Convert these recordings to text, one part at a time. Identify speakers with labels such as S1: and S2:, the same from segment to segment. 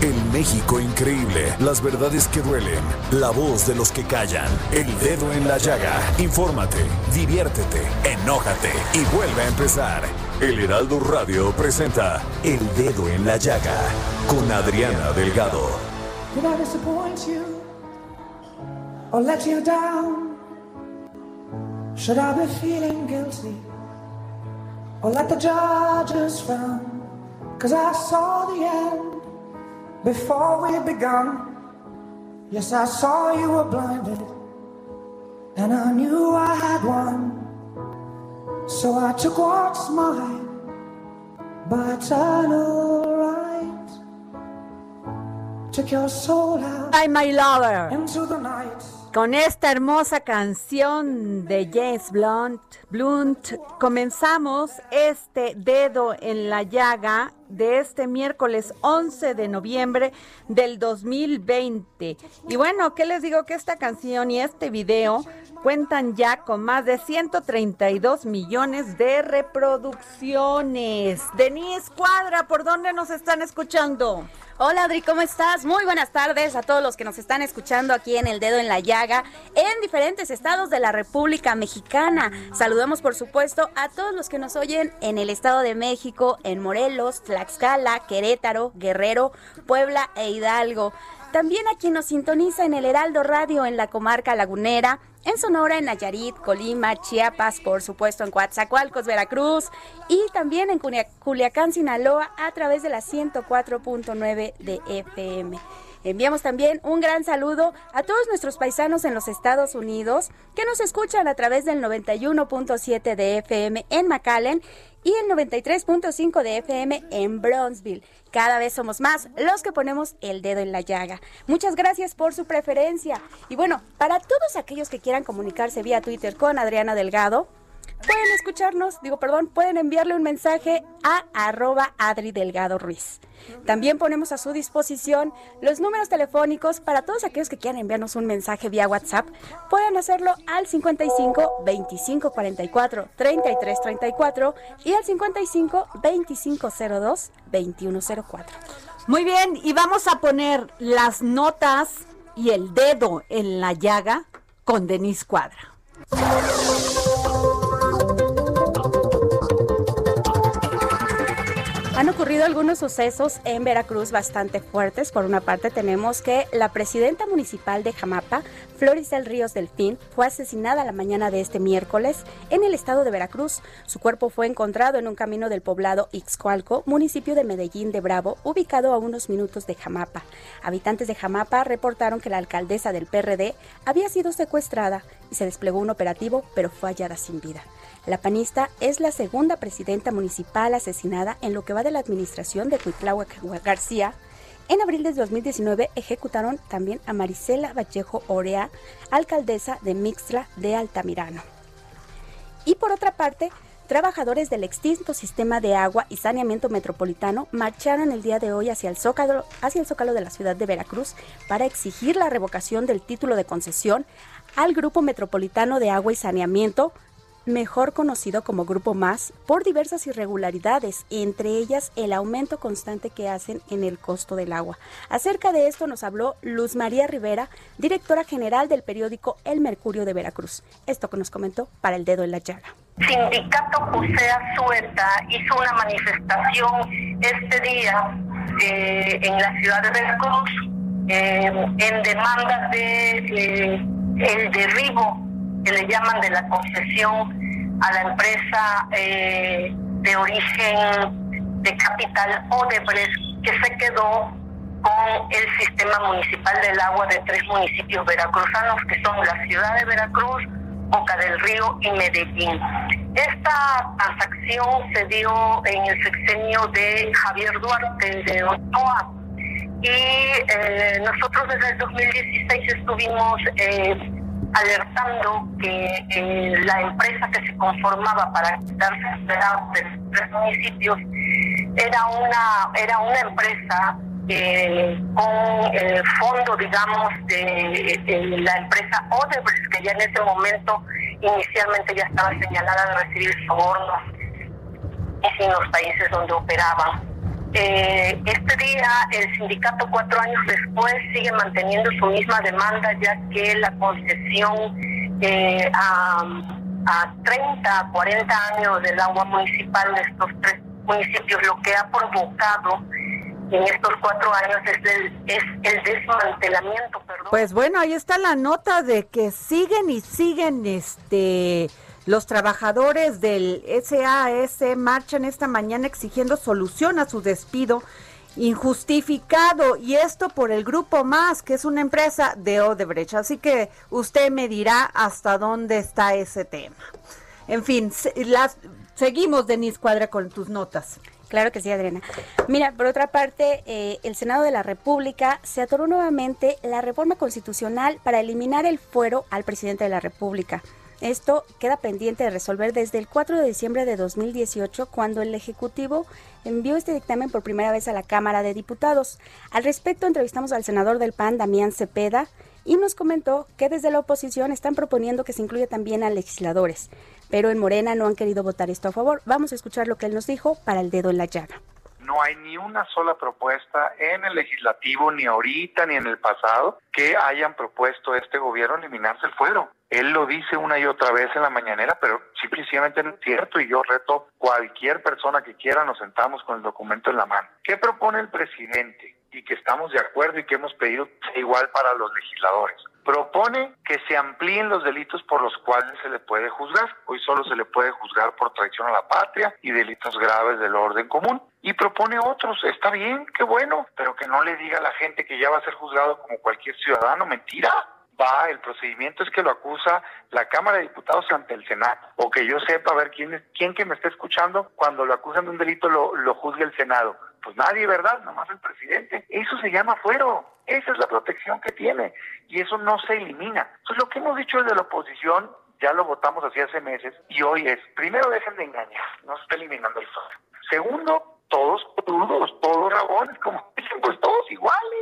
S1: El México increíble, las verdades que duelen, la voz de los que callan, el dedo en la llaga. Infórmate, diviértete, enójate y vuelve a empezar. El Heraldo Radio presenta El Dedo en la Llaga con Adriana Delgado.
S2: Did I disappoint you or let you down? Should I be feeling guilty or let the judges frown? Cause I saw the end before we begun. Yes, I saw you were blinded and I knew I had won. So I took what's mine by eternal right. Took your soul out
S3: Ay, my lover.
S2: into the night.
S3: Con esta hermosa canción de James Blunt, Blunt, comenzamos este dedo en la llaga de este miércoles 11 de noviembre del 2020. Y bueno, ¿qué les digo? Que esta canción y este video cuentan ya con más de 132 millones de reproducciones. Denise Cuadra, ¿por dónde nos están escuchando?
S4: Hola Adri, ¿cómo estás? Muy buenas tardes a todos los que nos están escuchando aquí en El Dedo en la Llaga en diferentes estados de la República Mexicana. Saludamos por supuesto a todos los que nos oyen en el Estado de México, en Morelos, Tlaxcala, Querétaro, Guerrero, Puebla e Hidalgo. También a quien nos sintoniza en el Heraldo Radio en la comarca lagunera, en Sonora, en Nayarit, Colima, Chiapas, por supuesto en Coatzacoalcos, Veracruz y también en Culia- Culiacán, Sinaloa a través de la 104.9 de FM. Enviamos también un gran saludo a todos nuestros paisanos en los Estados Unidos que nos escuchan a través del 91.7 de FM en McAllen y el 93.5 de FM en Bronzeville. Cada vez somos más los que ponemos el dedo en la llaga. Muchas gracias por su preferencia. Y bueno, para todos aquellos que quieran comunicarse vía Twitter con Adriana Delgado, pueden escucharnos, digo, perdón, pueden enviarle un mensaje a arroba Adri Delgado Ruiz. También ponemos a su disposición los números telefónicos para todos aquellos que quieran enviarnos un mensaje vía WhatsApp. Pueden hacerlo al 55 25 44 33 34 y al 55 25 02 21 04.
S3: Muy bien, y vamos a poner las notas y el dedo en la llaga con Denise Cuadra.
S4: Han ocurrido algunos sucesos en Veracruz bastante fuertes. Por una parte tenemos que la presidenta municipal de Jamapa, Florisel Ríos Delfín, fue asesinada la mañana de este miércoles en el estado de Veracruz. Su cuerpo fue encontrado en un camino del poblado Ixcualco, municipio de Medellín de Bravo, ubicado a unos minutos de Jamapa. Habitantes de Jamapa reportaron que la alcaldesa del PRD había sido secuestrada y se desplegó un operativo, pero fue hallada sin vida. La panista es la segunda presidenta municipal asesinada en lo que va de la administración de Cuitláhuac García. En abril de 2019 ejecutaron también a Marisela Vallejo Orea, alcaldesa de Mixtla de Altamirano. Y por otra parte, trabajadores del extinto sistema de agua y saneamiento metropolitano marcharon el día de hoy hacia el Zócalo, hacia el Zócalo de la ciudad de Veracruz para exigir la revocación del título de concesión al Grupo Metropolitano de Agua y Saneamiento, mejor conocido como Grupo Más, por diversas irregularidades, entre ellas el aumento constante que hacen en el costo del agua. Acerca de esto nos habló Luz María Rivera, directora general del periódico El Mercurio de Veracruz. Esto que nos comentó para el dedo en la llaga.
S5: Sindicato Pusea Suelta hizo una manifestación este día eh, en la ciudad de Veracruz eh, en demandas de el derribo que le llaman de la concesión a la empresa de origen de capital Odebrecht que se quedó con el sistema municipal del agua de tres municipios veracruzanos que son la ciudad de Veracruz, Boca del Río y Medellín. Esta transacción se dio en el sexenio de Javier Duarte de Ochoa y eh, nosotros desde el 2016 estuvimos eh, alertando que eh, la empresa que se conformaba para quitarse de los tres municipios era una era una empresa eh, con el fondo, digamos, de, la empresa Odebrecht, que ya en ese momento inicialmente ya estaba señalada de recibir sobornos en los países donde operaban. Eh, este día el sindicato cuatro años después sigue manteniendo su misma demanda ya que la concesión eh, a, a 30, 40 años del agua municipal de estos tres municipios lo que ha provocado en estos cuatro años es el, es el desmantelamiento. Perdón.
S3: Pues bueno, ahí está la nota de que siguen y siguen este los trabajadores del SAS marchan esta mañana exigiendo solución a su despido injustificado y esto por el grupo más que es una empresa de Odebrecht así que usted me dirá hasta dónde está ese tema en fin las seguimos Denise Cuadra con tus notas
S4: Claro que sí, Adriana. Mira, por otra parte, eh, el Senado de la República se atoró nuevamente la reforma constitucional para eliminar el fuero al presidente de la República. Esto queda pendiente de resolver desde el 4 de diciembre de 2018, cuando el Ejecutivo envió este dictamen por primera vez a la Cámara de Diputados. Al respecto, entrevistamos al senador del PAN, Damián Cepeda, y nos comentó que desde la oposición están proponiendo que se incluya también a legisladores, pero en Morena no han querido votar esto a favor. Vamos a escuchar lo que él nos dijo para el dedo en la llaga.
S6: No hay ni una sola propuesta en el legislativo, ni ahorita, ni en el pasado, que hayan propuesto este gobierno eliminarse el fuero. Él lo dice una y otra vez en la mañanera, pero simplemente no es cierto y yo reto cualquier persona que quiera, nos sentamos con el documento en la mano. ¿Qué propone el presidente? y que estamos de acuerdo y que hemos pedido igual para los legisladores. Propone que se amplíen los delitos por los cuales se le puede juzgar. Hoy solo se le puede juzgar por traición a la patria y delitos graves del orden común. Y propone otros. Está bien, qué bueno, pero que no le diga a la gente que ya va a ser juzgado como cualquier ciudadano. Mentira va, el procedimiento es que lo acusa la Cámara de Diputados ante el Senado, o que yo sepa, a ver quién, quién que me está escuchando, cuando lo acusan de un delito lo, lo juzgue el Senado. Pues nadie, ¿verdad? Nomás el presidente. Eso se llama fuero. Esa es la protección que tiene. Y eso no se elimina. Entonces, lo que hemos dicho desde la oposición, ya lo votamos así hace meses, y hoy es, primero dejen de engañar, no se está eliminando el fuero. Segundo, todos crudos, todos rabones, como dicen, pues todos iguales.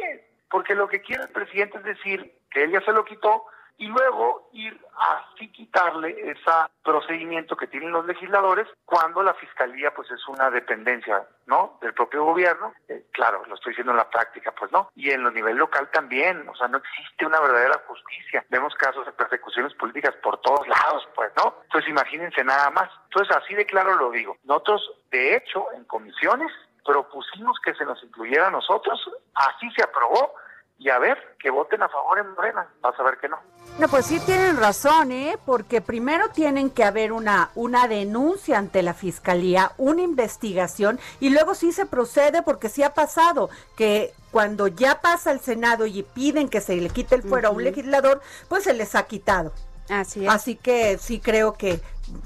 S6: Porque lo que quiere el presidente es decir que él ya se lo quitó y luego ir así quitarle ese procedimiento que tienen los legisladores cuando la fiscalía pues es una dependencia no del propio gobierno. Eh, claro lo estoy diciendo en la práctica pues no y en lo nivel local también o sea no existe una verdadera justicia. Vemos casos de persecuciones políticas por todos lados pues no entonces imagínense nada más. Entonces así de claro lo digo. Nosotros de hecho en comisiones propusimos que se nos incluyera a nosotros así se aprobó y a ver, que voten a favor en Morena, vas a ver que no.
S3: No, pues sí tienen razón, ¿eh? Porque primero tienen que haber una, una denuncia ante la fiscalía, una investigación, y luego sí se procede, porque sí ha pasado que cuando ya pasa el Senado y piden que se le quite el fuero a un legislador, pues se les ha quitado.
S4: Así
S3: Así que sí creo que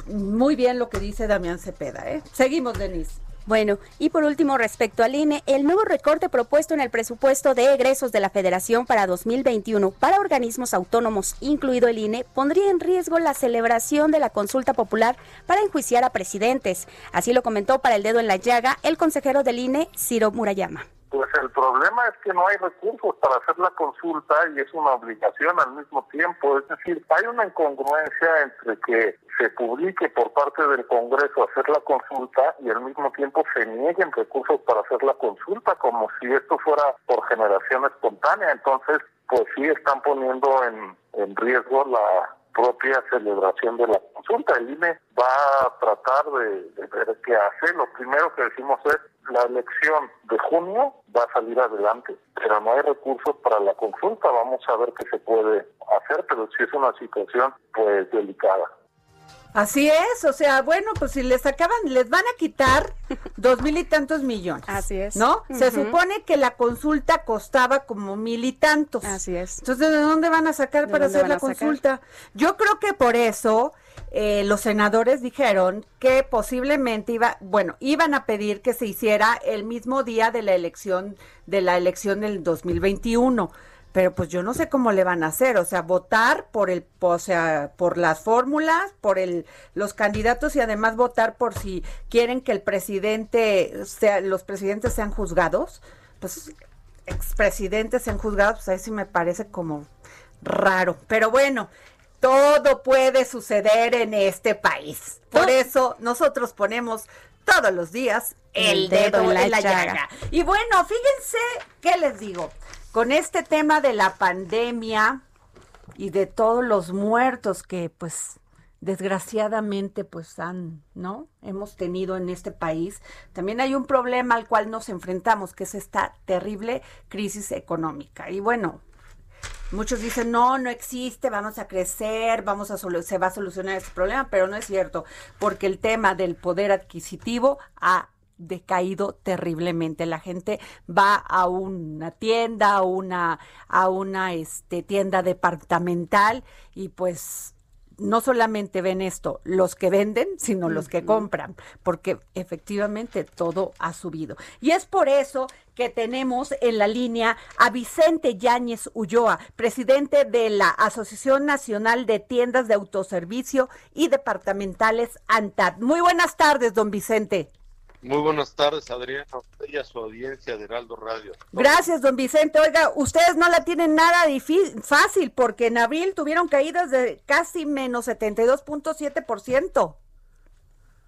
S3: muy bien lo que dice Damián Cepeda, ¿eh? Seguimos, Denise.
S4: Bueno, y por último, respecto al INE, el nuevo recorte propuesto en el presupuesto de egresos de la Federación para 2021 para organismos autónomos, incluido el INE, pondría en riesgo la celebración de la consulta popular para enjuiciar a presidentes. Así lo comentó para el dedo en la llaga el consejero del INE, Ciro Murayama.
S7: Pues el problema es que no hay recursos para hacer la consulta y es una obligación al mismo tiempo. Es decir, hay una incongruencia entre que se publique por parte del Congreso hacer la consulta y al mismo tiempo se nieguen recursos para hacer la consulta, como si esto fuera por generación espontánea. Entonces, pues sí están poniendo en, en riesgo la, propia celebración de la consulta. El INE va a tratar de, de ver qué hace. Lo primero que decimos es la elección de junio va a salir adelante, pero no hay recursos para la consulta. Vamos a ver qué se puede hacer, pero sí es una situación pues delicada.
S3: Así es, o sea, bueno, pues si les acaban, les van a quitar dos mil y tantos millones.
S4: Así es.
S3: ¿No? Se supone que la consulta costaba como mil y tantos.
S4: Así es.
S3: Entonces, ¿de dónde van a sacar
S4: ¿De
S3: para hacer la
S4: sacar?
S3: consulta? Yo creo que por eso eh, los senadores dijeron que posiblemente iba, bueno, iban a pedir que se hiciera el mismo día de la elección, de la elección del 2021. Pero pues yo no sé cómo le van a hacer, o sea, votar por el, o sea, por las fórmulas, por el, los candidatos y además votar por si quieren que el presidente sea, los presidentes sean juzgados, pues expresidentes sean juzgados, pues ahí sí me parece como raro. Pero bueno, todo puede suceder en este país. Por eso nosotros ponemos todos los días el dedo en la, llaga. Y bueno, fíjense, ¿qué les digo? Con este tema de la pandemia y de todos los muertos que pues desgraciadamente pues han, ¿no? Hemos tenido en este país, también hay un problema al cual nos enfrentamos, que es esta terrible crisis económica. Y bueno, Muchos dicen, no, no existe, vamos a crecer, vamos a se va a solucionar este problema, pero no es cierto, porque el tema del poder adquisitivo ha decaído terriblemente. La gente va a una tienda, a una, a una este, tienda departamental y pues no solamente ven esto los que venden, sino los que compran, porque efectivamente todo ha subido. Y es por eso que tenemos en la línea a Vicente Yáñez Ulloa, presidente de la Asociación Nacional de Tiendas de Autoservicio y Departamentales ANTAD. Muy buenas tardes, don Vicente.
S8: Muy buenas tardes, Adriana, a usted y a su audiencia de Heraldo Radio.
S3: Gracias, don Vicente. Oiga, ustedes no la tienen nada difí- fácil porque en abril tuvieron caídas de casi menos 72.7%.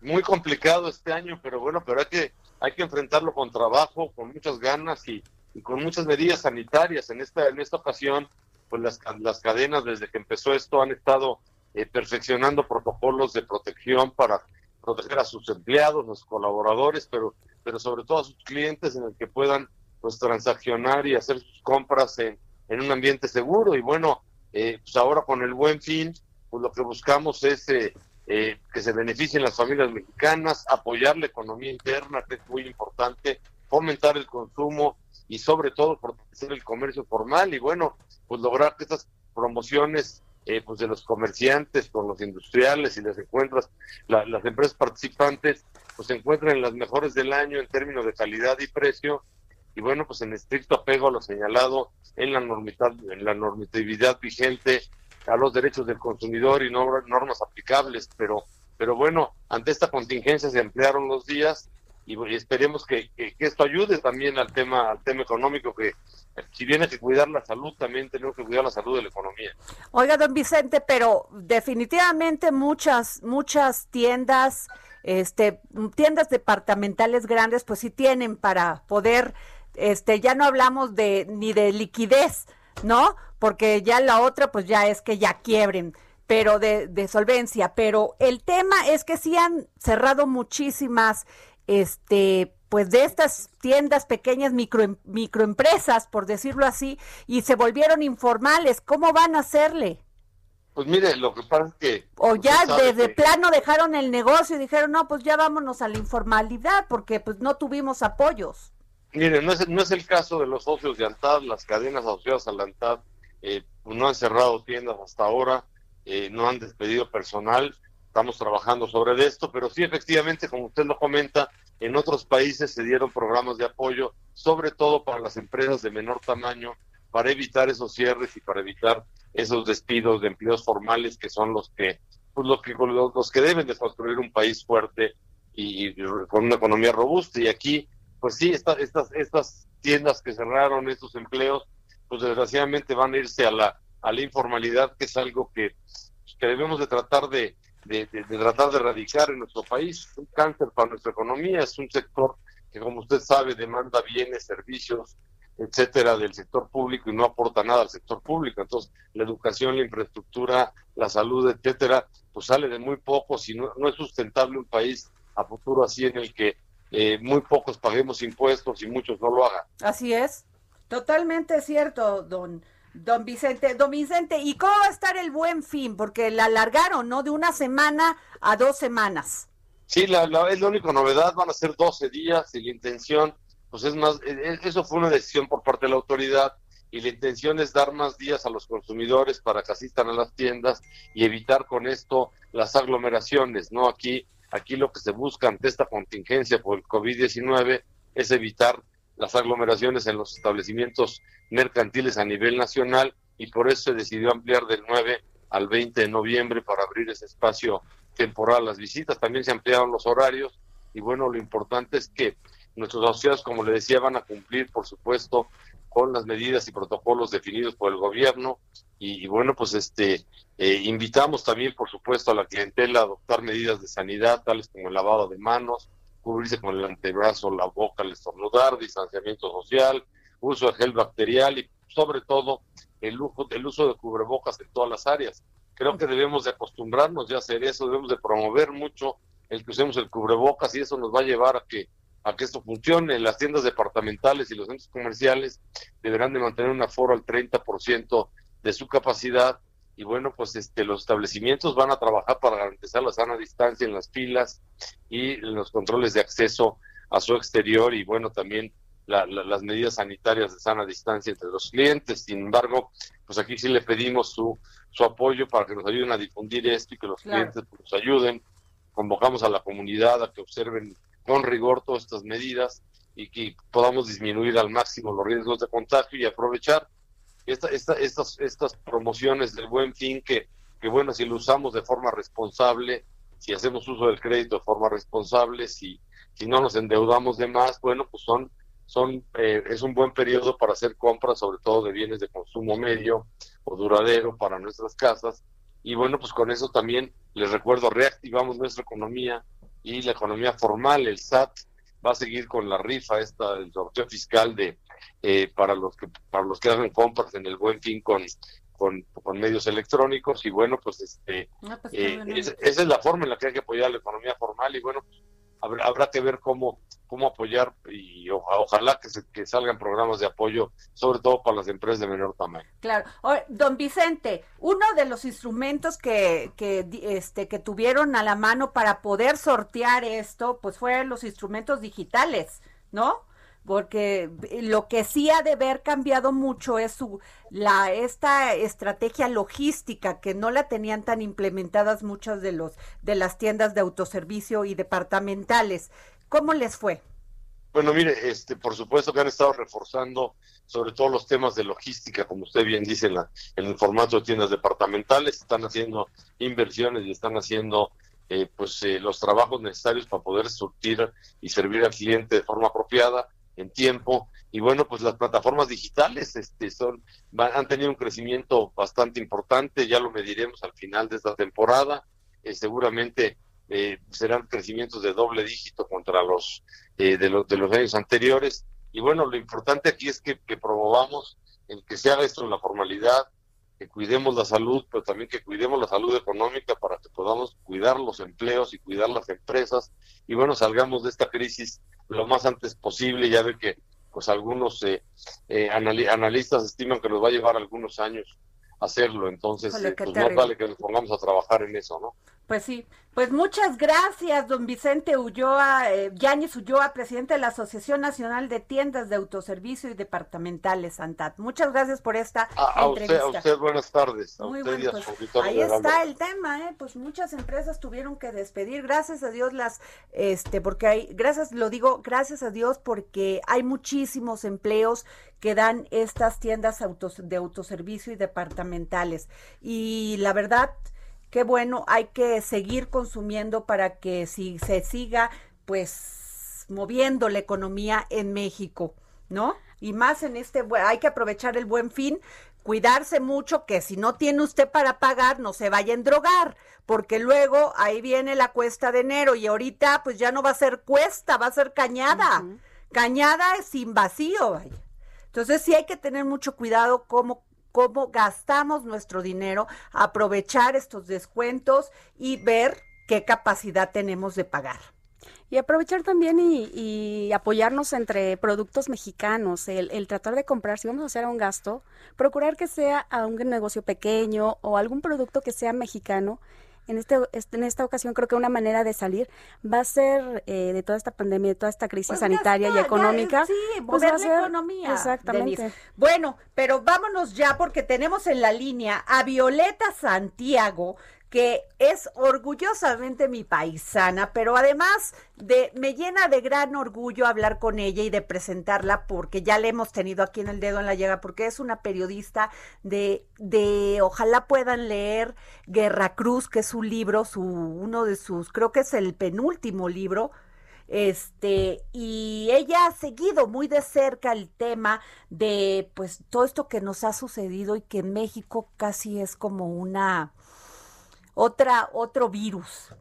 S8: Muy complicado este año, pero bueno, pero hay que, hay que enfrentarlo con trabajo, con muchas ganas y, y con muchas medidas sanitarias. En esta, en esta ocasión, pues las, las cadenas desde que empezó esto han estado eh, perfeccionando protocolos de protección para proteger a sus empleados, a sus colaboradores, pero, pero sobre todo a sus clientes en el que puedan pues transaccionar y hacer sus compras en, en un ambiente seguro. Y bueno, eh, pues ahora con el buen fin, pues lo que buscamos es eh, eh, que se beneficien las familias mexicanas, apoyar la economía interna, que es muy importante, fomentar el consumo y sobre todo fortalecer el comercio formal y bueno, pues lograr que estas promociones eh, pues de los comerciantes con los industriales y les encuentras la- las empresas participantes pues se encuentran en las mejores del año en términos de calidad y precio. Y bueno pues en estricto apego a lo señalado en la normita- en la normatividad vigente a los derechos del consumidor y no- normas aplicables. Pero pero bueno ante esta contingencia se emplearon los días y, esperemos que, que- que esto ayude también al tema al tema económico que si bien hay que cuidar la salud también tenemos que cuidar la salud de la economía
S3: Oiga, don Vicente, pero definitivamente muchas, muchas tiendas, este, tiendas departamentales grandes, pues sí tienen para poder, este, ya no hablamos de ni de liquidez, ¿no? Porque ya la otra, pues ya es que ya quiebren, pero de, de solvencia. Pero el tema es que sí han cerrado muchísimas, este, pues de estas tiendas pequeñas micro, microempresas, por decirlo así, y se volvieron informales. ¿Cómo van a hacerle?
S8: pues mire lo que pasa es que
S3: O ya
S8: usted sabe
S3: desde
S8: que-
S3: plano dejaron el negocio y dijeron, no, pues ya vámonos a la informalidad porque pues no tuvimos apoyos.
S8: Mire, no es, no es el caso de los socios de Antad, las cadenas asociadas a la Antad eh, pues no han cerrado tiendas hasta ahora, eh, no han despedido personal, estamos trabajando sobre esto, pero sí efectivamente, como usted lo comenta, en otros países se dieron programas de apoyo, sobre todo para las empresas de menor tamaño, para evitar esos cierres y para evitar esos despidos de empleos formales que son los que, pues los que, los, que deben de construir un país fuerte y, con una economía robusta. Y aquí pues sí, esta- estas, estas tiendas que cerraron, estos empleos, pues desgraciadamente van a irse a la, a la informalidad, que es algo que, que debemos de tratar de, de, tratar de erradicar en nuestro país. Un cáncer para nuestra economía, es un sector que como usted sabe demanda bienes, servicios, etcétera, del sector público y no aporta nada al sector público. Entonces, la educación, la infraestructura, la salud, etcétera, pues sale de muy pocos y no, no es sustentable un país a futuro así en el que eh, muy pocos paguemos impuestos y muchos no lo hagan.
S3: Así es, totalmente cierto, don, don Vicente. Don Vicente, ¿y cómo va a estar el buen fin? Porque la alargaron, ¿no? De una semana a dos semanas.
S8: Sí, la, la, es la única novedad, van a ser 12 días y la intención, pues es más, e, e, eso fue una decisión por parte de la autoridad y la intención es dar más días a los consumidores para que asistan a las tiendas y evitar con esto las aglomeraciones, ¿no? Aquí Aquí lo que se busca ante esta contingencia por el COVID-19 es evitar las aglomeraciones en los establecimientos mercantiles a nivel nacional y por eso se decidió ampliar del 9 al 20 de noviembre para abrir ese espacio temporal. Las visitas también se ampliaron los horarios y bueno, lo importante es que nuestros asociados, como le decía, van a cumplir, por supuesto, con las medidas y protocolos definidos por el gobierno y, bueno pues este eh, invitamos también por supuesto a la clientela a adoptar medidas de sanidad tales como el lavado de manos cubrirse con el antebrazo la boca al estornudar distanciamiento social uso de gel bacterial y sobre todo el, lujo, el uso de cubrebocas en todas las áreas creo que debemos de acostumbrarnos ya a hacer eso debemos de promover mucho el que usemos el cubrebocas y eso nos va a llevar a que a que esto funcione. Las tiendas departamentales y los centros comerciales deberán de mantener un aforo al 30% de su capacidad y bueno, pues este los establecimientos van a trabajar para garantizar la sana distancia en las filas y los controles de acceso a su exterior y bueno, también las medidas sanitarias de sana distancia entre los clientes. Sin embargo, pues aquí sí le pedimos su, su apoyo para que nos ayuden a difundir esto y que los clientes pues, nos ayuden. Convocamos a la comunidad a que observen con rigor todas estas medidas y que podamos disminuir al máximo los riesgos de contagio y aprovechar esta, esta, estas, estas promociones del buen fin que, que, bueno, si lo usamos de forma responsable, si hacemos uso del crédito de forma responsable, si, si no nos endeudamos de más, bueno, pues son, son eh, es un buen periodo para hacer compras, sobre todo de bienes de consumo medio o duradero para nuestras casas. Y bueno, pues con eso también les recuerdo, reactivamos nuestra economía, y la economía formal, el SAT va a seguir con la rifa esta el sorteo fiscal de eh, para los que para los que hagan compras en el Buen Fin con con, medios electrónicos y bueno pues este ah, pues eh, esa es la forma en la que hay que apoyar la economía formal y bueno habrá, habrá que ver cómo cómo apoyar y ojalá que, se, que salgan programas de apoyo, sobre todo para las empresas de menor tamaño.
S3: Claro. don Vicente, uno de los instrumentos que, que, este, que tuvieron a la mano para poder sortear esto, pues fueron los instrumentos digitales, ¿no? Porque lo que sí ha de haber cambiado mucho es su la esta estrategia logística que no la tenían tan implementadas muchas de los de las tiendas de autoservicio y departamentales. ¿Cómo les fue?
S8: Bueno, mire, este, por supuesto que han estado reforzando sobre todo los temas de logística, como usted bien dice, en, la, en el formato de tiendas departamentales, están haciendo inversiones y están haciendo eh, pues eh, los trabajos necesarios para poder surtir y servir al cliente de forma apropiada, en tiempo. Y bueno, pues las plataformas digitales este, son, han tenido un crecimiento bastante importante, ya lo mediremos al final de esta temporada. Eh, seguramente eh, serán crecimientos de doble dígito contra los, eh, de, los de los años anteriores. Y bueno, lo importante aquí es que, que promovamos el que se haga esto en la formalidad, que cuidemos la salud, pero también que cuidemos la salud económica para que podamos cuidar los empleos y cuidar las empresas. Y bueno, salgamos de esta crisis lo más antes posible. Ya ve que pues algunos eh, eh analistas estiman que nos va a llevar algunos años hacerlo. Entonces, eh, pues más vale que nos pongamos a trabajar en eso, ¿no?
S3: Pues sí, pues muchas gracias, don Vicente Ulloa, eh, Yáñez Ulloa, presidente de la Asociación Nacional de Tiendas de Autoservicio y Departamentales, Santat. Muchas gracias por esta
S8: a, entrevista. Usted, a usted, buenas tardes.
S3: Muy bueno, pues, ahí está el tema, ¿eh? Pues muchas empresas tuvieron que despedir, gracias a Dios las, este, porque hay, gracias, lo digo, gracias a Dios porque hay muchísimos empleos que dan estas tiendas autos, de autoservicio y departamentales. Y la verdad, qué bueno, hay que seguir consumiendo para que si se siga, pues, moviendo la economía en México, ¿no? Y más en este, hay que aprovechar el buen fin, cuidarse mucho, que si no tiene usted para pagar, no se vaya a drogar, porque luego ahí viene la cuesta de enero y ahorita pues ya no va a ser cuesta, va a ser cañada. Cañada sin vacío, vaya. Entonces sí hay que tener mucho cuidado cómo cómo gastamos nuestro dinero, aprovechar estos descuentos y ver qué capacidad tenemos de pagar.
S4: Y aprovechar también y, apoyarnos entre productos mexicanos, el, tratar de comprar, si vamos a hacer un gasto, procurar que sea a un negocio pequeño o algún producto que sea mexicano. En, este, este en esta ocasión creo que una manera de salir va a ser eh, de toda esta pandemia, de toda esta crisis pues sanitaria y económica.
S3: sí, pues va a ser, economía.
S4: Exactamente.
S3: Bueno, pero vámonos ya porque tenemos en la línea a Violeta Santiago, que es orgullosamente mi paisana, pero además de me llena de gran orgullo hablar con ella y de presentarla porque ya la hemos tenido aquí en el dedo en la llega porque es una periodista de de ojalá puedan leer Guerra Cruz, que es su libro, su uno de sus creo que es el penúltimo libro este y ella ha seguido muy de cerca el tema de pues todo esto que nos ha sucedido y que México casi es como una otra, otro virus.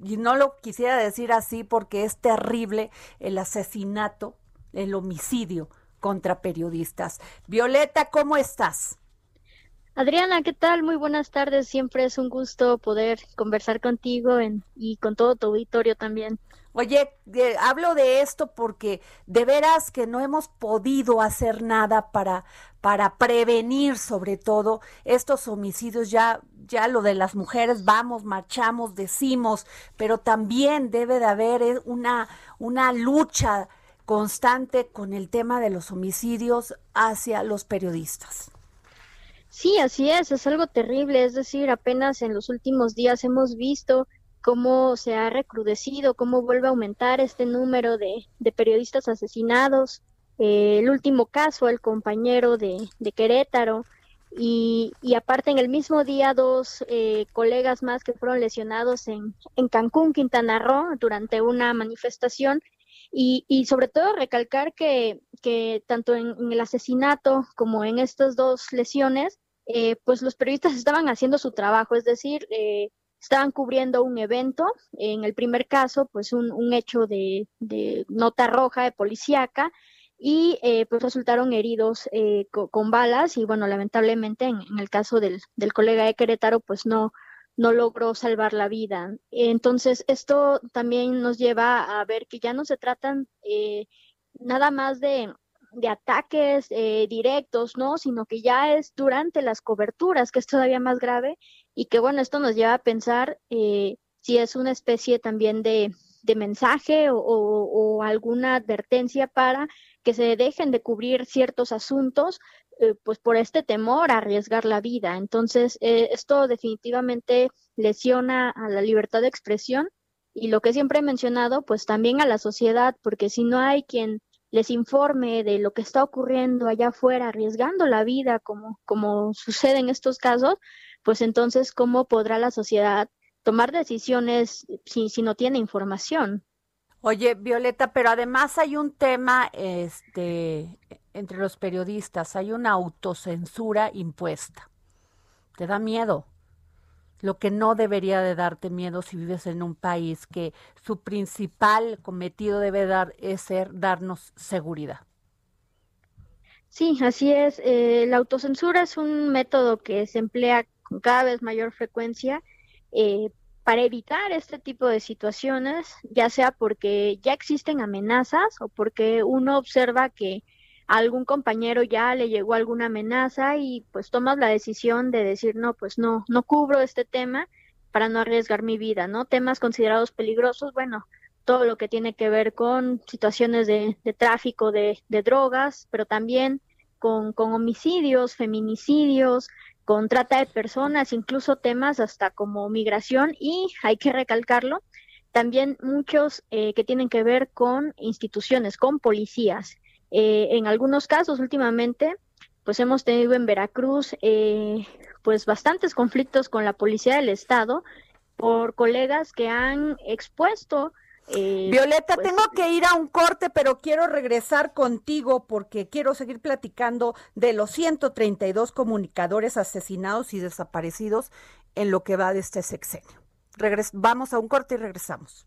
S3: Y no lo quisiera decir así porque es terrible el asesinato, el homicidio contra periodistas. Violeta, ¿cómo estás?
S9: Adriana, ¿qué tal? Muy buenas tardes. Siempre es un gusto poder conversar contigo y con todo tu auditorio también.
S3: Oye, hablo de esto porque de veras que no hemos podido hacer nada para, para prevenir sobre todo estos homicidios. Ya, ya lo de las mujeres, vamos, marchamos, decimos, pero también debe de haber eh, una, una lucha constante con el tema de los homicidios hacia los periodistas.
S9: Sí, así es, es algo terrible, es decir, apenas en los últimos días hemos visto cómo se ha recrudecido, cómo vuelve a aumentar este número de, periodistas asesinados. Eh, el último caso, el compañero de, Querétaro, y, aparte en el mismo día dos eh, colegas más que fueron lesionados en, Cancún, Quintana Roo, durante una manifestación. Y, y sobre todo recalcar que, que tanto en, el asesinato como en estas dos lesiones, eh, pues los periodistas estaban haciendo su trabajo, es decir, eh, estaban cubriendo un evento, en el primer caso, pues un, un hecho de, de, nota roja, de policíaca, y eh, pues resultaron heridos eh, con, balas y bueno, lamentablemente en, el caso del, del, colega de Querétaro, pues no, no logró salvar la vida. Entonces, esto también nos lleva a ver que ya no se tratan eh, nada más de, de ataques eh, directos, ¿no? Sino que ya es durante las coberturas, que es todavía más grave y que bueno, esto nos lleva a pensar eh, si es una especie también de, de mensaje o, alguna advertencia para que se dejen de cubrir ciertos asuntos, eh, pues por este temor a arriesgar la vida. Entonces, eh, esto definitivamente lesiona a la libertad de expresión y lo que siempre he mencionado, pues también a la sociedad, porque si no hay quien les informe de lo que está ocurriendo allá afuera, arriesgando la vida, como, como sucede en estos casos, pues entonces, ¿cómo podrá la sociedad tomar decisiones si, si no tiene información?
S3: Oye, Violeta, pero además hay un tema este, entre los periodistas, hay una autocensura impuesta. ¿Te da miedo? Lo que no debería de darte miedo si vives en un país que su principal cometido debe dar es ser darnos seguridad.
S9: Sí, así es. Eh, la autocensura es un método que se emplea con cada vez mayor frecuencia eh, para evitar este tipo de situaciones, ya sea porque ya existen amenazas o porque uno observa que algún compañero ya le llegó alguna amenaza y pues tomas la decisión de decir, no, pues no, no cubro este tema para no arriesgar mi vida, ¿no? Temas considerados peligrosos, bueno, todo lo que tiene que ver con situaciones de, tráfico de, de, drogas, pero también con, con homicidios, feminicidios, con trata de personas, incluso temas hasta como migración y hay que recalcarlo, también muchos eh, que tienen que ver con instituciones, con policías. Eh, en algunos casos últimamente, pues hemos tenido en Veracruz eh, pues bastantes conflictos con la policía del estado por colegas que han expuesto
S3: eh, Violeta, pues, tengo que ir a un corte, pero quiero regresar contigo porque quiero seguir platicando de los 132 comunicadores asesinados y desaparecidos en lo que va de este sexenio. vamos a un corte y regresamos.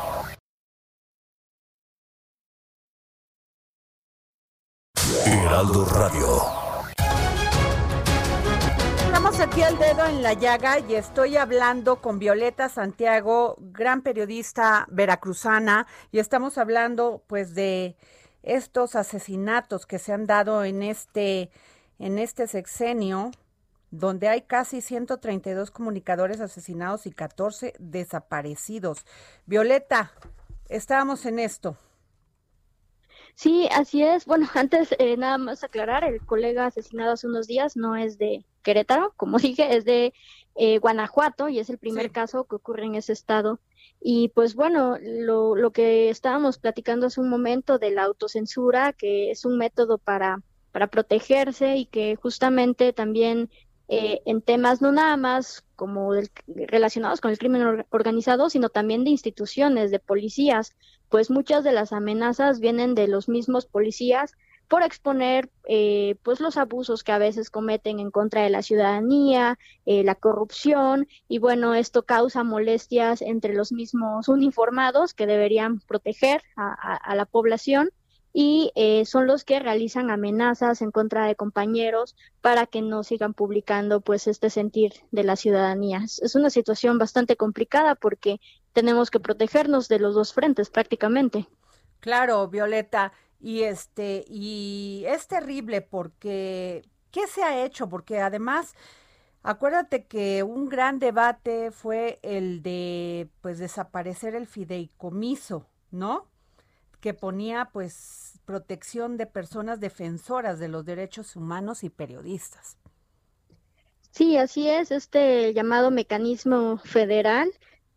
S1: Heraldo Radio.
S3: Estamos aquí al dedo en la llaga y estoy hablando con Violeta Santiago, gran periodista veracruzana, y estamos hablando pues de estos asesinatos que se han dado en este en este sexenio donde hay casi 132 comunicadores asesinados y 14 desaparecidos. Violeta, estábamos en esto.
S9: Sí, así es. Bueno, antes eh, nada más aclarar, el colega asesinado hace unos días no es de Querétaro, como dije, es de eh, Guanajuato y es el primer caso que ocurre en ese estado. Y pues bueno, lo, lo que estábamos platicando hace un momento de la autocensura, que es un método para, para protegerse y que justamente también eh, en temas no nada más como relacionados con el crimen organizado, sino también de instituciones, de policías, pues muchas de las amenazas vienen de los mismos policías por exponer eh, pues los abusos que a veces cometen en contra de la ciudadanía, eh, la corrupción y bueno esto causa molestias entre los mismos uniformados que deberían proteger a la población y eh, son los que realizan amenazas en contra de compañeros para que no sigan publicando pues este sentir de la ciudadanía. Es una situación bastante complicada porque tenemos que protegernos de los dos frentes prácticamente.
S3: Claro, Violeta, y este y es terrible porque ¿qué se ha hecho? Porque además Acuérdate que un gran debate fue el de pues desaparecer el fideicomiso, ¿no? Que ponía pues protección de personas defensoras de los derechos humanos y periodistas.
S9: Sí, así es, este llamado mecanismo federal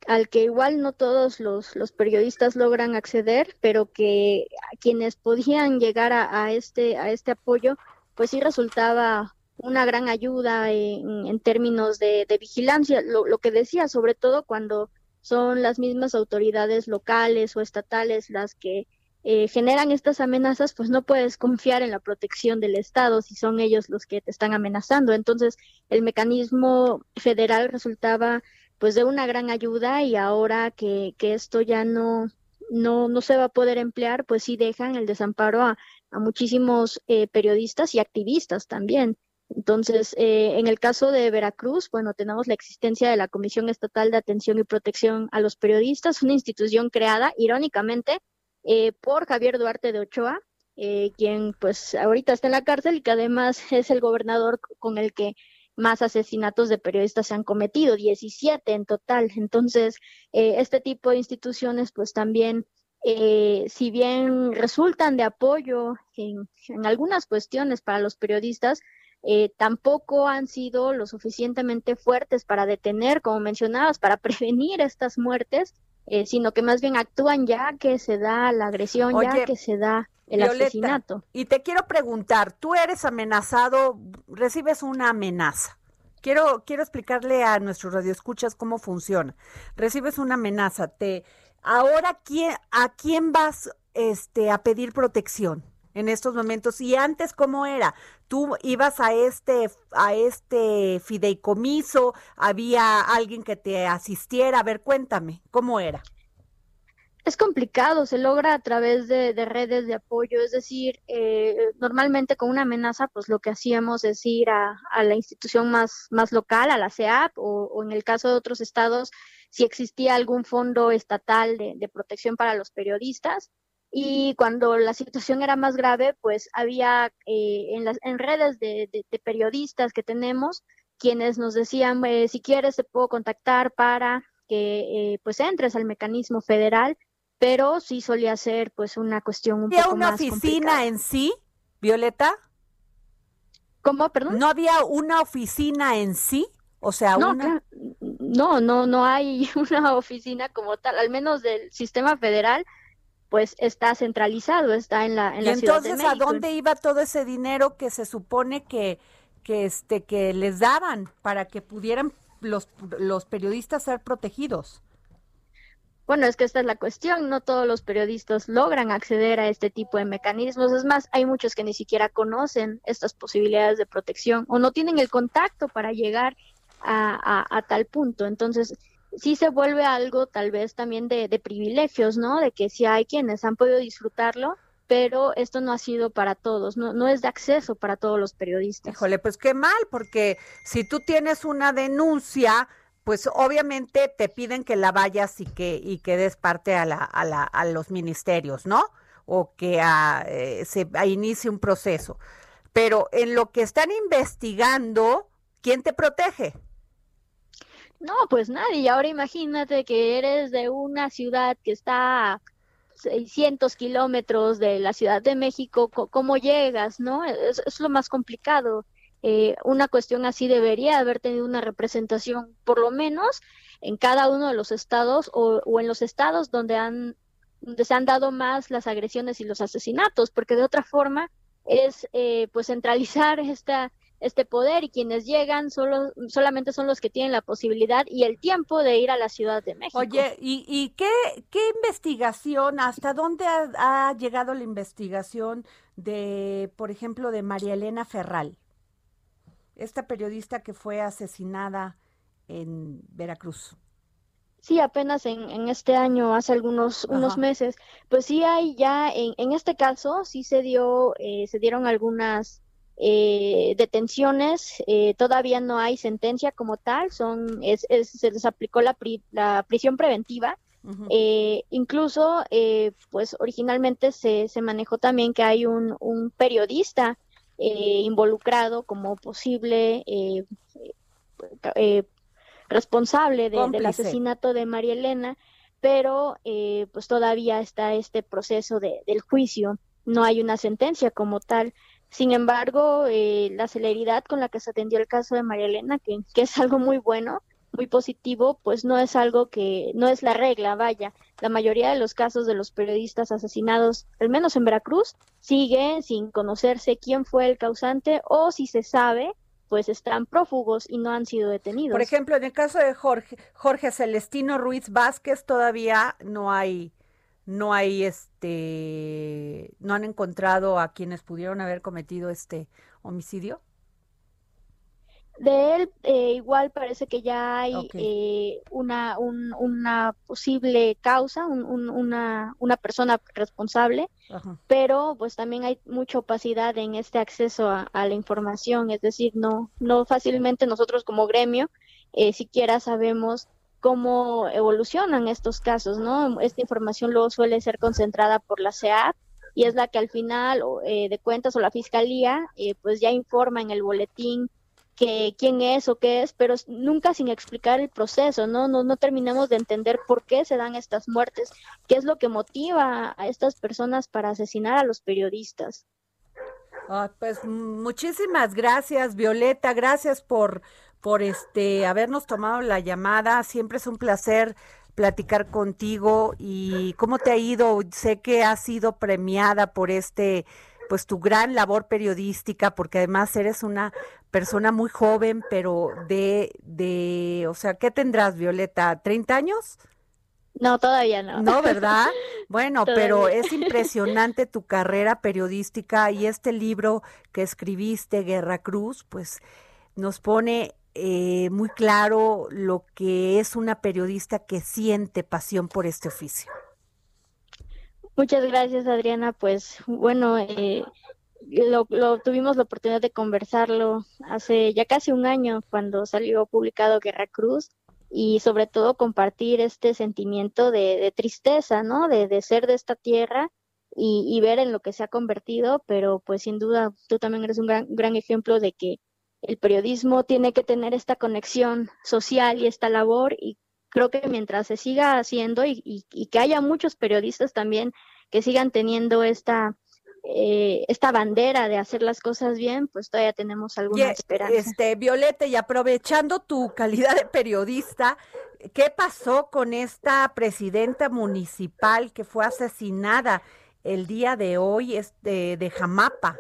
S9: al que igual no todos los, los periodistas logran acceder, pero que quienes podían llegar a, este, a este apoyo, pues sí resultaba una gran ayuda en, términos de, vigilancia. Lo, que decía, sobre todo cuando son las mismas autoridades locales o estatales las que eh, generan estas amenazas, pues no puedes confiar en la protección del Estado si son ellos los que te están amenazando. Entonces, el mecanismo federal resultaba pues de una gran ayuda y ahora que, que esto ya no, no, no se va a poder emplear, pues sí dejan el desamparo a, a muchísimos eh, periodistas y activistas también. Entonces, eh, en el caso de Veracruz, bueno, tenemos la existencia de la Comisión Estatal de Atención y Protección a los Periodistas, una institución creada, irónicamente, eh, por Javier Duarte de Ochoa, eh, quien pues ahorita está en la cárcel y que además es el gobernador con el que más asesinatos de periodistas se han cometido, 17 en total. Entonces, eh, este tipo de instituciones pues también, si bien resultan de apoyo en, en algunas cuestiones para los periodistas, tampoco han sido lo suficientemente fuertes para detener, como mencionabas, para prevenir estas muertes eh, sino que más bien actúan ya que se da la agresión, ya que se da el asesinato.
S3: Y te quiero preguntar, tú eres amenazado, recibes una amenaza. Quiero, quiero explicarle a nuestros radioescuchas cómo funciona. Recibes una amenaza, te ahora quién a quién vas este a pedir protección en estos momentos. Y antes cómo era tú ibas a este a este fideicomiso había alguien que te asistiera. A ver cuéntame cómo era
S9: es complicado, se logra a través de, redes de apoyo, es decir, eh, normalmente con una amenaza, pues lo que hacíamos es ir a, la institución más, más local, a la CEAP, o, en el caso de otros estados, si existía algún fondo estatal de protección para los periodistas, y cuando la situación era más grave, pues había eh, en, las, en redes de, periodistas que tenemos quienes nos decían, eh, si quieres te puedo contactar para que eh, pues entres al mecanismo federal, pero sí solía ser pues una cuestión un poco
S3: una oficina en sí, Violeta?
S9: ¿Cómo, perdón?
S3: ¿No había una oficina en sí? O sea,
S9: no,
S3: una...
S9: no, no, no hay una oficina como tal, al menos del sistema federal, pues está centralizado, está en la, en
S3: ¿Y
S9: la Ciudad de
S3: entonces a
S9: México.
S3: dónde iba todo ese dinero que se supone que, que este que les daban para que pudieran los, los periodistas ser protegidos?
S9: Bueno, es que esta es la cuestión, no todos los periodistas logran acceder a este tipo de mecanismos, es más, hay muchos que ni siquiera conocen estas posibilidades de protección o no tienen el contacto para llegar a, a- a tal punto. Entonces, sí se vuelve algo tal vez también de, privilegios, ¿no? De que sí hay quienes han podido disfrutarlo, pero esto no ha sido para todos, no, no es de acceso para todos los periodistas.
S3: Híjole, pues qué mal, porque si tú tienes una denuncia, pues obviamente te piden que la vayas y que y que des parte a la a la a los ministerios, ¿no? O que ah, eh, se a- inicie un proceso. Pero en lo que están investigando, ¿quién te protege?
S9: No, pues nadie. Ahora imagínate que eres de una ciudad que está a 600 kilómetros de la Ciudad de México, co- ¿cómo llegas, no? Es, es lo más complicado. Eh, una cuestión así debería haber tenido una representación, por lo menos en cada uno de los estados o, o en los estados donde han donde se han dado más las agresiones y los asesinatos, porque de otra forma es eh, pues centralizar esta este poder y quienes llegan solo, solamente son los que tienen la posibilidad y el tiempo de ir a la Ciudad de México.
S3: Oye, ¿y, y qué, qué investigación, hasta dónde ha, ha llegado la investigación de, por ejemplo, de María Elena Ferral, esta periodista que fue asesinada en Veracruz?
S9: Sí, apenas en, en este año, hace algunos unos meses, pues sí hay ya, en, en este caso, sí se dio, eh, se dieron algunas eh, detenciones, eh, todavía no hay sentencia como tal, son, es, es- se les aplicó la, pri- la prisión preventiva. Eh, incluso, eh, pues originalmente se, se manejó también que hay un, un periodista eh, involucrado como posible eh, responsable de- del asesinato de María Elena, pero eh, pues todavía está este proceso de, del juicio, no hay una sentencia como tal. Sin embargo, eh, la celeridad con la que se atendió el caso de María Elena, que, es algo muy bueno, muy positivo, pues no es algo que, no es la regla, vaya. La mayoría de los casos de los periodistas asesinados, al menos en Veracruz, sigue sin conocerse quién fue el causante o si se sabe, pues están prófugos y no han sido detenidos.
S3: Por ejemplo, en el caso de Jorge, Jorge Celestino Ruiz Vázquez todavía no hay, no hay este, no han encontrado a quienes pudieron haber cometido este homicidio.
S9: De él, eh, igual parece que ya hay eh, una, un- una posible causa, un- un- una, una persona responsable,
S3: Ajá.
S9: pero pues también hay mucha opacidad en este acceso a, a la información, es decir, no, no fácilmente nosotros como gremio eh, siquiera sabemos cómo evolucionan estos casos, ¿no? Esta información luego suele ser concentrada por la CEAP y es la que al final eh, de cuentas o la fiscalía eh, pues ya informa en el boletín que quién es o qué es, pero nunca sin explicar el proceso, ¿no? No, no terminamos de entender por qué se dan estas muertes, qué es lo que motiva a estas personas para asesinar a los periodistas.
S3: Ah, pues muchísimas gracias, Violeta, gracias por, por este habernos tomado la llamada. Siempre es un placer platicar contigo y cómo te ha ido. Sé que has sido premiada por este, pues tu gran labor periodística, porque además eres una persona muy joven, pero de, de, o sea, ¿qué tendrás, Violeta? ¿30 años?
S9: No, todavía no.
S3: No, ¿verdad? Bueno, pero es impresionante tu carrera periodística y este libro que escribiste, Guerra Cruz, pues nos pone eh, muy claro lo que es una periodista que siente pasión por este oficio.
S9: Muchas gracias, Adriana. Pues bueno, eh, lo, tuvimos la oportunidad de conversarlo hace ya casi un año cuando salió publicado Guerra Cruz y sobre todo compartir este sentimiento de, tristeza, ¿no? De, de ser de esta tierra y, y ver en lo que se ha convertido, pero pues sin duda tú también eres un gran, gran ejemplo de que el periodismo tiene que tener esta conexión social y esta labor y creo que mientras se siga haciendo y, y- y que haya muchos periodistas también que sigan teniendo esta eh, esta bandera de hacer las cosas bien, pues todavía tenemos alguna esperanza.
S3: Este, Violeta, y aprovechando tu calidad de periodista, ¿qué pasó con esta presidenta municipal que fue asesinada el día de hoy este, de Jamapa?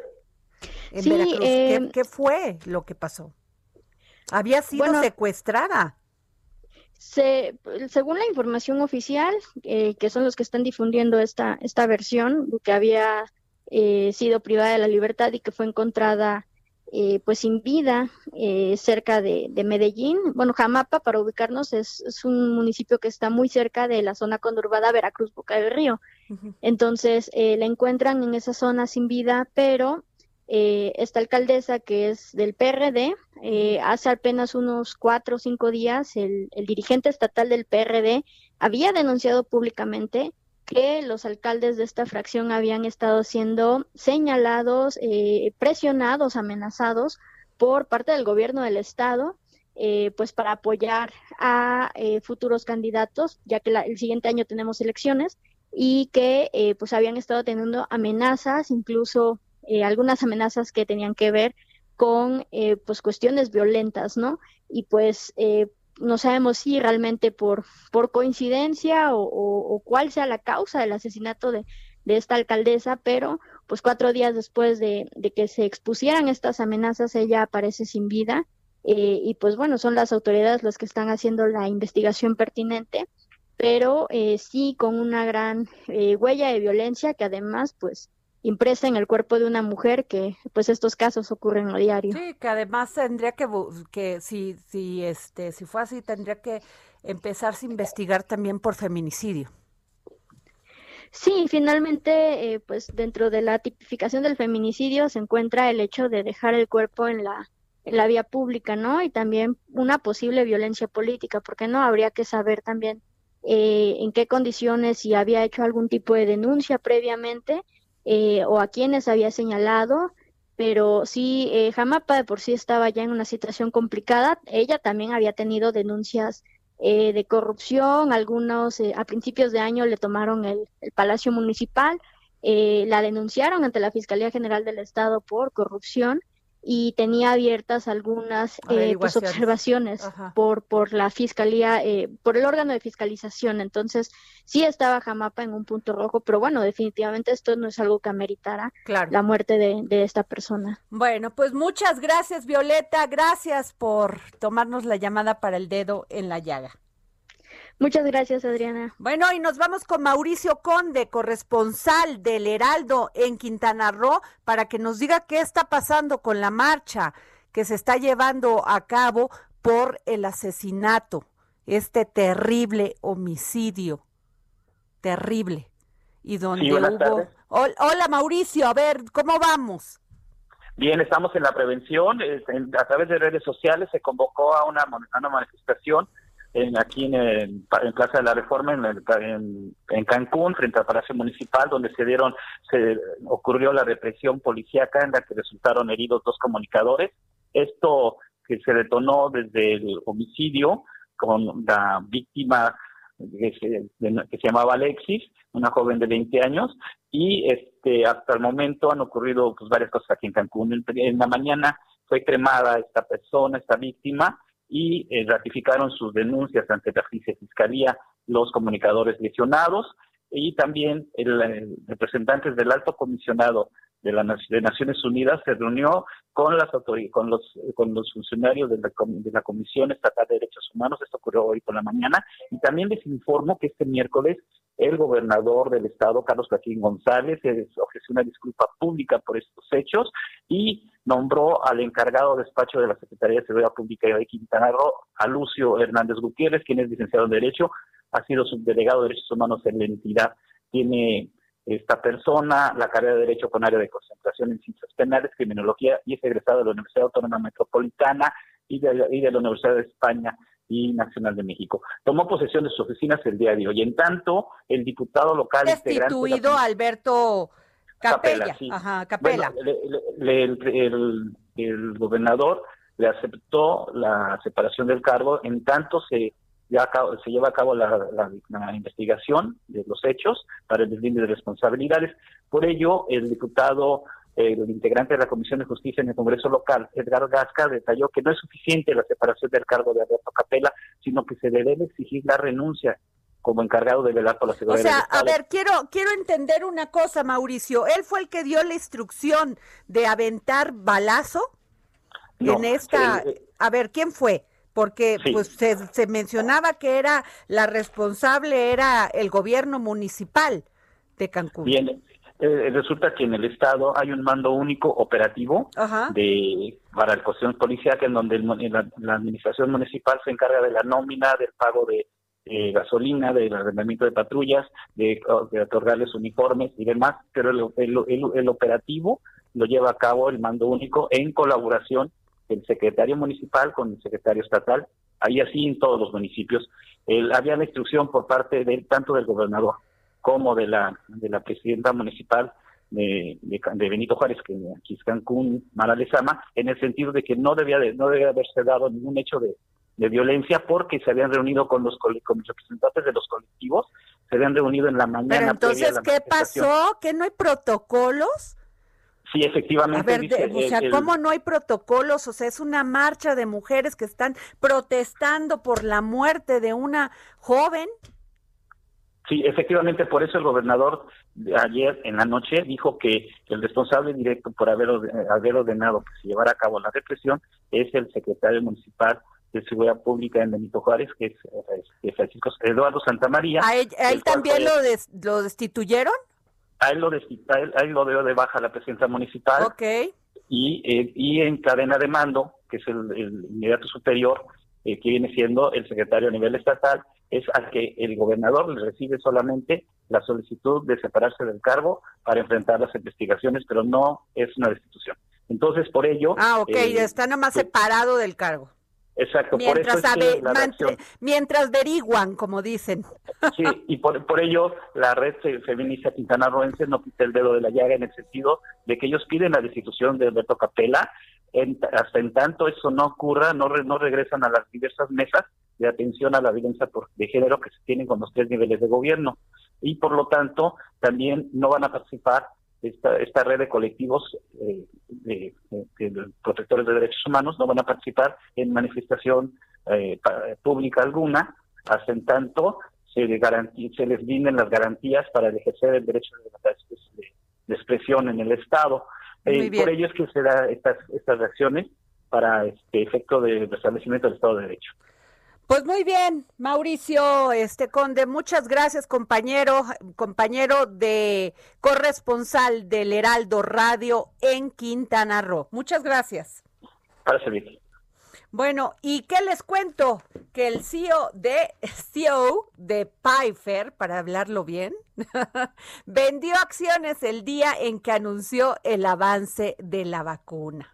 S3: En
S9: Sí,
S3: Veracruz? ¿Qué,
S9: eh,
S3: qué fue lo que pasó? Había sido
S9: Bueno,
S3: secuestrada.
S9: Se, según la información oficial, eh, que son los que están difundiendo esta, esta versión, que había eh, sido privada de la libertad y que fue encontrada eh, pues sin vida eh, cerca de, de Medellín. Bueno, Jamapa, para ubicarnos, es, es un municipio que está muy cerca de la zona conurbada Veracruz-Boca del Río. Entonces, eh, la encuentran en esa zona sin vida, pero eh, esta alcaldesa que es del PRD, eh, hace apenas unos cuatro o cinco días el, el dirigente estatal del PRD había denunciado públicamente que los alcaldes de esta fracción habían estado siendo señalados, eh, presionados, amenazados por parte del gobierno del estado, eh, pues para apoyar a eh, futuros candidatos, ya que la- el siguiente año tenemos elecciones y que eh, pues habían estado teniendo amenazas, incluso eh, algunas amenazas que tenían que ver con eh, pues cuestiones violentas, ¿no? Y pues eh, no sabemos si realmente por, por coincidencia o, cuál sea la causa del asesinato de, de esta alcaldesa, pero pues cuatro días después de, de que se expusieran estas amenazas, ella aparece sin vida. eh, y pues bueno, son las autoridades las que están haciendo la investigación pertinente, pero eh, sí con una gran eh, huella de violencia que además pues impresa en el cuerpo de una mujer que pues estos casos ocurren a diario.
S3: Sí, que además tendría que, que si, si, este, si fue así, tendría que empezarse a investigar también por feminicidio.
S9: Sí, finalmente, eh, pues dentro de la tipificación del feminicidio se encuentra el hecho de dejar el cuerpo en la, en la vía pública, ¿no? Y también una posible violencia política, porque no habría que saber también eh, en qué condiciones, si había hecho algún tipo de denuncia previamente eh, o a quienes había señalado. Pero sí, eh, Jamapa de por sí estaba ya en una situación complicada. Ella también había tenido denuncias eh, de corrupción. Algunos eh, a principios de año le tomaron el, el Palacio Municipal, eh, la denunciaron ante la Fiscalía General del Estado por corrupción y tenía abiertas algunas eh, pues, observaciones
S3: Ajá.
S9: por, por la Fiscalía, eh, por el órgano de fiscalización. Entonces, sí estaba Jamapa en un punto rojo, pero bueno, definitivamente esto no es algo que ameritara
S3: Claro.
S9: la muerte de, de esta persona.
S3: Bueno, pues muchas gracias, Violeta. Gracias por tomarnos la llamada para el dedo en la llaga.
S9: Muchas gracias, Adriana.
S3: Bueno, y nos vamos con Mauricio Conde, corresponsal del Heraldo en Quintana Roo, para que nos diga qué está pasando con la marcha que se está llevando a cabo por el asesinato, este terrible homicidio, terrible, y donde
S10: buenas
S3: hubo...
S10: tardes.
S3: Hol- Hola Mauricio, a ver, ¿cómo vamos?
S10: Bien, estamos en la prevención. en- a través de redes sociales se convocó a una, mon- a una manifestación en, aquí en, en Plaza de la Reforma, en, en, Cancún, frente al Palacio Municipal, donde se dieron, se ocurrió la represión policíaca en la que resultaron heridos dos comunicadores. Esto que se detonó desde el homicidio con la víctima que se, que se llamaba Alexis, una joven de 20 años, y este hasta el momento han ocurrido pues, varias cosas aquí en Cancún. En la mañana fue cremada esta persona, esta víctima, y eh, ratificaron sus denuncias ante la Fiscalía los comunicadores lesionados y también el, el representantes del alto comisionado de, de Naciones Unidas se reunió con las con los con los funcionarios de la, de la Comisión Estatal de Derechos Humanos, esto ocurrió hoy por la mañana, y también les informo que este miércoles el gobernador del estado, Carlos Joaquín González, ofreció una disculpa pública por estos hechos y nombró al encargado de despacho de la Secretaría de Seguridad Pública de Quintana Roo, a Lucio Hernández Gutiérrez, quien es licenciado en Derecho, ha sido subdelegado de Derechos Humanos en la entidad. Tiene esta persona la carrera de Derecho con área de concentración en Ciencias Penales, Criminología y es egresado de la Universidad Autónoma Metropolitana y de, y de la Universidad de España y Nacional de México. Tomó posesión de sus oficinas el día de hoy. En tanto, el diputado local integrante de la
S3: Destituido Alberto Capella.
S10: Capella, sí.
S3: Ajá, Capella.
S10: bueno, le- le- le- el, gobernador le aceptó la separación del cargo, en tanto se ya se lleva a cabo la, investigación de los hechos para el deslinde de responsabilidades. Por ello, el diputado, el integrante de la Comisión de Justicia en el Congreso local, Edgar Gasca, detalló que no es suficiente la separación del cargo de Alberto Capela, sino que se debe exigir la renuncia como encargado de velar por la seguridad.
S3: O sea, a ver, quiero quiero entender una cosa, Mauricio. Él fue el que dio la instrucción de aventar balazo en esta. a ver, ¿quién fue? Porque pues se, se, mencionaba que era la responsable era el gobierno municipal de Cancún.
S10: Bien, eh, resulta que en el estado hay un mando único operativo de para el cuestión policial en donde la administración municipal se encarga de la nómina, del pago de eh, gasolina, del arrendamiento de patrullas, de, otorgarles uniformes y demás, pero el, operativo lo lleva a cabo el mando único en colaboración del secretario municipal con el secretario estatal, ahí así en todos los municipios. había la instrucción por parte de, tanto del gobernador como de la, de la presidenta municipal de, de, Benito Juárez, que aquí es Cancún, Mara Lezama, en el sentido de que no debía, de, no debía haberse dado ningún hecho de, de violencia porque se habían reunido con los, con los representantes de los colectivos, se habían reunido en la mañana.
S3: Pero entonces, ¿qué pasó? ¿Que no hay protocolos?
S10: Sí, efectivamente.
S3: A ver, o sea, ¿cómo no hay protocolos? O sea, es una marcha de mujeres que están protestando por la muerte de una joven.
S10: Sí, efectivamente, por eso el gobernador ayer en la noche dijo que el responsable directo por haber, haber ordenado que se llevara a cabo la represión es el secretario municipal de Seguridad Pública en Benito Juárez, que es, Francisco Eduardo Santamaría.
S3: ¿A él, también lo, lo destituyeron?
S10: A él lo, a él, lo dio de baja la presidencia municipal.
S3: Ok.
S10: Y, eh, y en cadena de mando, que es el, inmediato superior, eh, que viene siendo el secretario a nivel estatal, es al que el gobernador le recibe solamente la solicitud de separarse del cargo para enfrentar las investigaciones, pero no es una destitución. Entonces, por ello...
S3: Ah, ok, eh, está nomás pues separado del cargo.
S10: Exacto,
S3: mientras por eso mientras averiguan, como dicen.
S10: Sí, y por, por ello la red feminista Quintana Roense no quita el dedo de la llaga en el sentido de que ellos piden la destitución de Alberto Capela. Hasta en tanto eso no ocurra, no, no regresan a las diversas mesas de atención a la violencia por, de género que se tienen con los tres niveles de gobierno. Y por lo tanto, también no van a participar esta, esta red de colectivos eh, de, protectores de derechos humanos no van a participar en manifestación eh, pública alguna, hasta en tanto se, se les brinden las garantías para ejercer el derecho de, de expresión en el Estado. Eh, por ello es que se da estas, estas reacciones para este efecto de restablecimiento del Estado de Derecho.
S3: Pues muy bien, Mauricio este Conde, muchas gracias, compañero, compañero de corresponsal del Heraldo Radio en Quintana Roo. Muchas gracias.
S10: Para servir.
S3: Bueno, ¿y qué les cuento? Que el CEO de CEO de Pfizer, para hablarlo bien, vendió acciones el día en que anunció el avance de la vacuna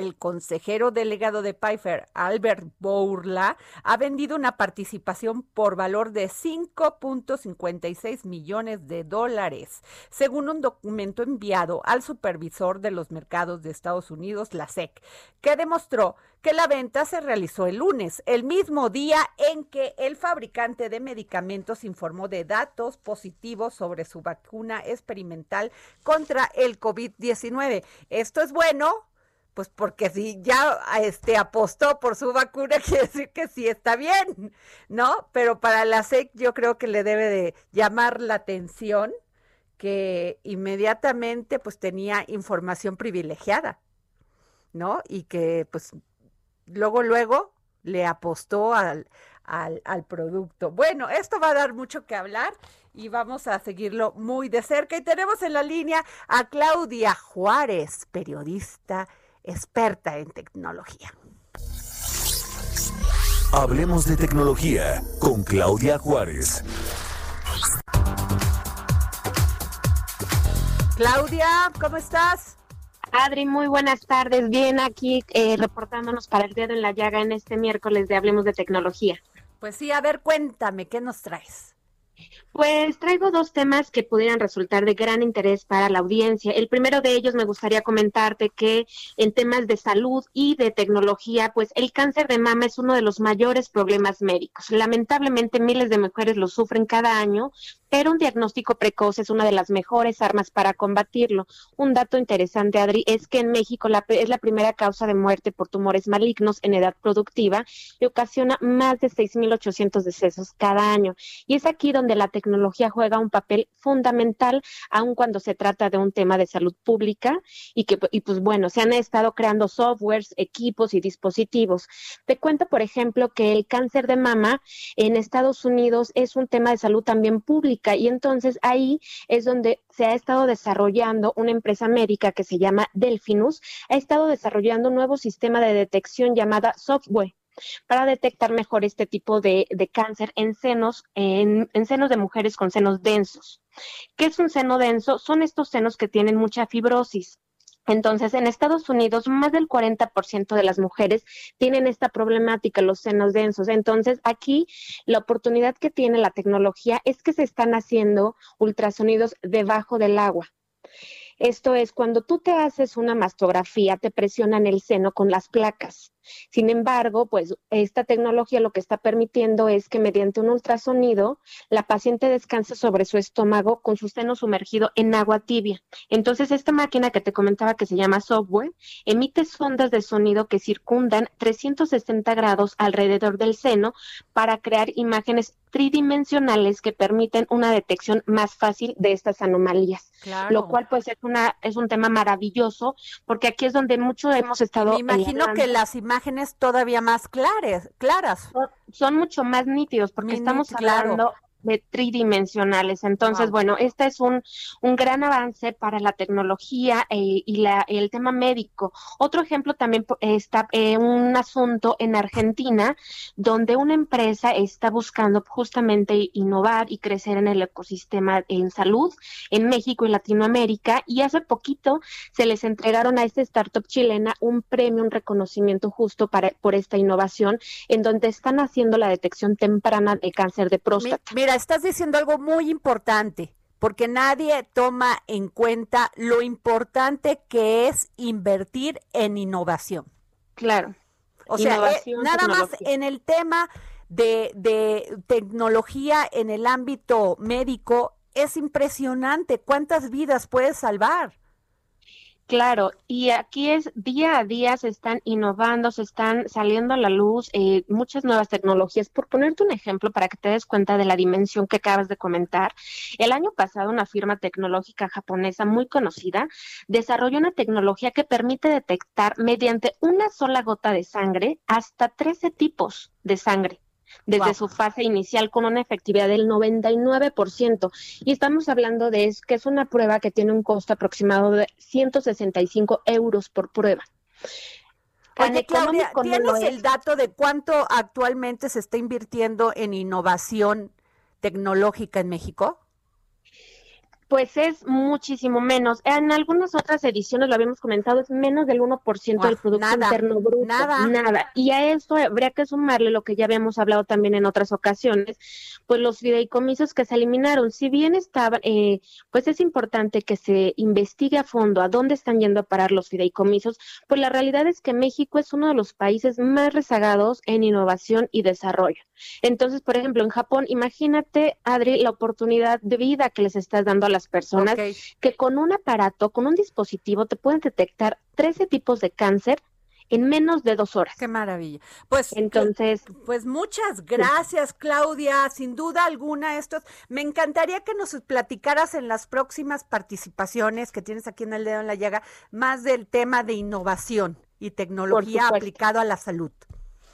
S3: el consejero delegado de Pfizer, Albert Bourla, ha vendido una participación por valor de 5.56 millones de dólares, según un documento enviado al supervisor de los mercados de Estados Unidos, la SEC, que demostró que la venta se realizó el lunes, el mismo día en que el fabricante de medicamentos informó de datos positivos sobre su vacuna experimental contra el COVID-19. Esto es bueno pues porque si ya este apostó por su vacuna quiere decir que sí está bien, ¿no? Pero para la SEC yo creo que le debe de llamar la atención que inmediatamente pues tenía información privilegiada, ¿no? Y que pues luego luego le apostó al, al, al producto. Bueno, esto va a dar mucho que hablar y vamos a seguirlo muy de cerca. Y tenemos en la línea a Claudia Juárez, periodista experta en tecnología.
S1: Hablemos de tecnología con Claudia Juárez.
S3: Claudia, ¿cómo estás?
S11: Adri, muy buenas tardes. Bien, aquí eh, reportándonos para el dedo en la llaga en este miércoles de Hablemos de Tecnología.
S3: Pues sí, a ver, cuéntame, ¿qué nos traes?
S11: Pues traigo dos temas que pudieran resultar de gran interés para la audiencia. El primero de ellos me gustaría comentarte que en temas de salud y de tecnología, pues el cáncer de mama es uno de los mayores problemas médicos. Lamentablemente miles de mujeres lo sufren cada año, pero un diagnóstico precoz es una de las mejores armas para combatirlo. Un dato interesante, Adri, es que en México es la primera causa de muerte por tumores malignos en edad productiva y ocasiona más de 6.800 decesos cada año. Y es aquí donde la tecnología juega un papel fundamental, aun cuando se trata de un tema de salud pública y que, y pues bueno, se han estado creando softwares, equipos y dispositivos. Te cuento, por ejemplo, que el cáncer de mama en Estados Unidos es un tema de salud también pública y entonces ahí es donde se ha estado desarrollando una empresa médica que se llama Delfinus, ha estado desarrollando un nuevo sistema de detección llamada software para detectar mejor este tipo de, cáncer en senos, en, en senos de mujeres con senos densos. ¿Qué es un seno denso? Son estos senos que tienen mucha fibrosis. Entonces, en Estados Unidos, más del 40% de las mujeres tienen esta problemática, los senos densos. Entonces, aquí la oportunidad que tiene la tecnología es que se están haciendo ultrasonidos debajo del agua. Esto es, cuando tú te haces una mastografía, te presionan el seno con las placas. Sin embargo, pues esta tecnología lo que está permitiendo es que mediante un ultrasonido la paciente descanse sobre su estómago con su seno sumergido en agua tibia. Entonces, esta máquina que te comentaba que se llama software emite ondas de sonido que circundan 360 grados alrededor del seno para crear imágenes tridimensionales que permiten una detección más fácil de estas anomalías. Lo cual pues es una es un tema maravilloso porque aquí es donde mucho hemos estado
S3: Me imagino que las imágenes todavía más claras, claras.
S11: Son, mucho más nítidos porque estamos hablando de tridimensionales. Entonces, bueno, este es un, un gran avance para la tecnología eh, y la, el tema médico. Otro ejemplo también está eh, un asunto en Argentina donde una empresa está buscando justamente innovar y crecer en el ecosistema en salud en México y Latinoamérica y hace poquito se les entregaron a esta startup chilena un premio, un reconocimiento justo para, por esta innovación en donde están haciendo la detección temprana de cáncer de próstata
S3: estás diciendo algo muy importante, porque nadie toma en cuenta lo importante que es invertir en innovación.
S11: Claro.
S3: O sea, eh, nada más en el tema de, de tecnología en el ámbito médico, es impresionante cuántas vidas puedes salvar.
S11: Claro, y aquí es día a día se están innovando, se están saliendo a la luz eh, muchas nuevas tecnologías. Por ponerte un ejemplo para que te des cuenta de la dimensión que acabas de comentar, el año pasado una firma tecnológica japonesa muy conocida desarrolló una tecnología que permite detectar mediante una sola gota de sangre hasta 13 tipos de sangre desde su fase inicial con una efectividad del 99%. Y estamos hablando de que es una prueba que tiene un costo aproximado de 165 euros por prueba.
S3: Oye, Claudia, ¿tienes el dato de cuánto actualmente se está invirtiendo en innovación tecnológica en México?
S11: Pues es muchísimo menos. En algunas otras ediciones, lo habíamos comentado, es menos del 1% del Producto Interno Bruto.
S3: Nada.
S11: Nada. Y a eso habría que sumarle lo que ya habíamos hablado también en otras ocasiones, pues los fideicomisos que se eliminaron. Si bien estaban, eh, pues es importante que se investigue a fondo a dónde están yendo a parar los fideicomisos, pues la realidad es que México es uno de los países más rezagados en innovación y desarrollo. Entonces, por ejemplo, en Japón, imagínate, Adri, la oportunidad de vida que les estás dando a las personas, que con un aparato, con un dispositivo, te pueden detectar 13 tipos de cáncer en menos de dos horas.
S3: Qué maravilla. Pues entonces, pues muchas gracias, Claudia. Sin duda alguna, estos, me encantaría que nos platicaras en las próximas participaciones que tienes aquí en el dedo en la llaga, más del tema de innovación y tecnología aplicado a la salud.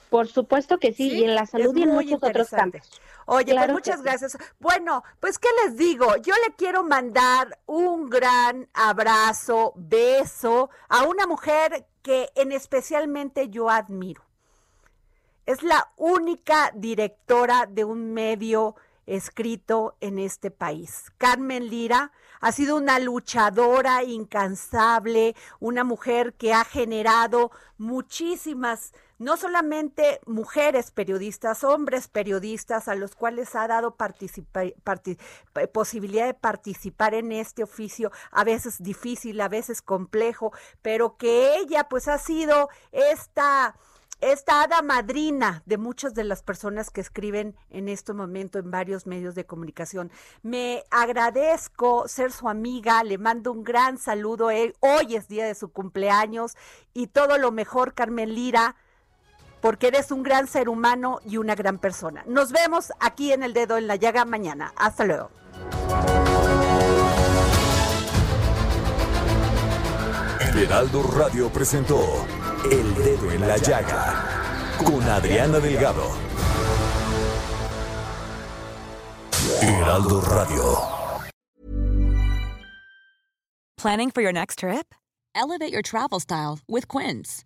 S11: Por supuesto que sí, y en la salud y en muchos otros campos.
S3: Oye, pues muchas gracias. Bueno, pues qué les digo, yo le quiero mandar un gran abrazo, beso a una mujer que en especialmente yo admiro. Es la única directora de un medio escrito en este país. Carmen Lira ha sido una luchadora incansable, una mujer que ha generado muchísimas no solamente mujeres periodistas, hombres periodistas a los cuales ha dado posibilidad de participar en este oficio, a veces difícil, a veces complejo, pero que ella pues ha sido esta esta hada madrina de muchas de las personas que escriben en este momento en varios medios de comunicación. Me agradezco ser su amiga, le mando un gran saludo. Hoy es día de su cumpleaños y todo lo mejor, Carmen Lira, porque eres un gran ser humano y una gran persona. Nos vemos aquí en El Dedo en la Llaga mañana. Hasta luego.
S1: Heraldo Radio presentó El Dedo en la Llaga con Adriana Delgado. Heraldo Radio.
S12: Planning for your next trip? Elevate your travel style with Quince.